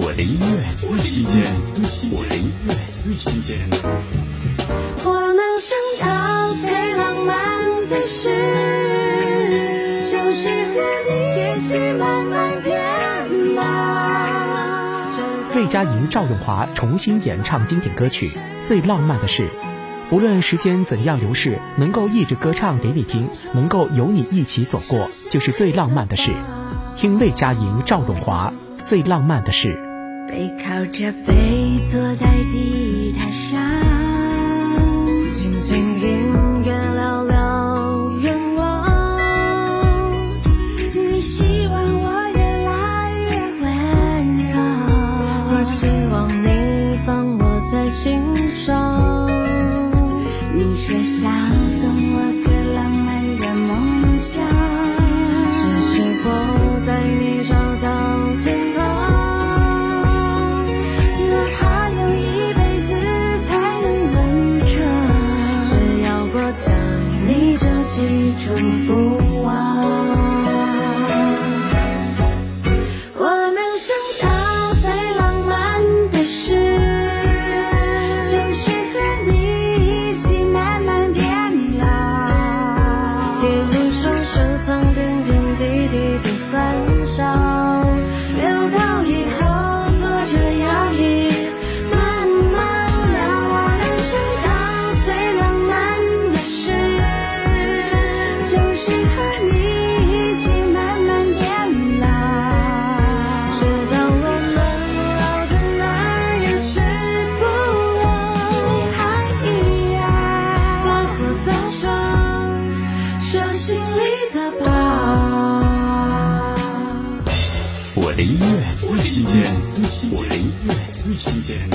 我的音乐最新鲜，我的音乐最新鲜。我能想到最浪漫的事，就是和你一起慢慢变老。魏佳莹、赵咏华重新演唱经典歌曲《最浪漫的事》，无论时间怎样流逝，能够一直歌唱给你听，能够有你一起走过，就是最浪漫的事。听魏佳莹、赵咏华《最浪漫的事》。背靠着背坐在地毯上，静静音乐聊聊愿望。你希望我越来越温柔，我希望你放我在心上。不手心里的宝。我的音乐最新鲜，我的音乐最新鲜。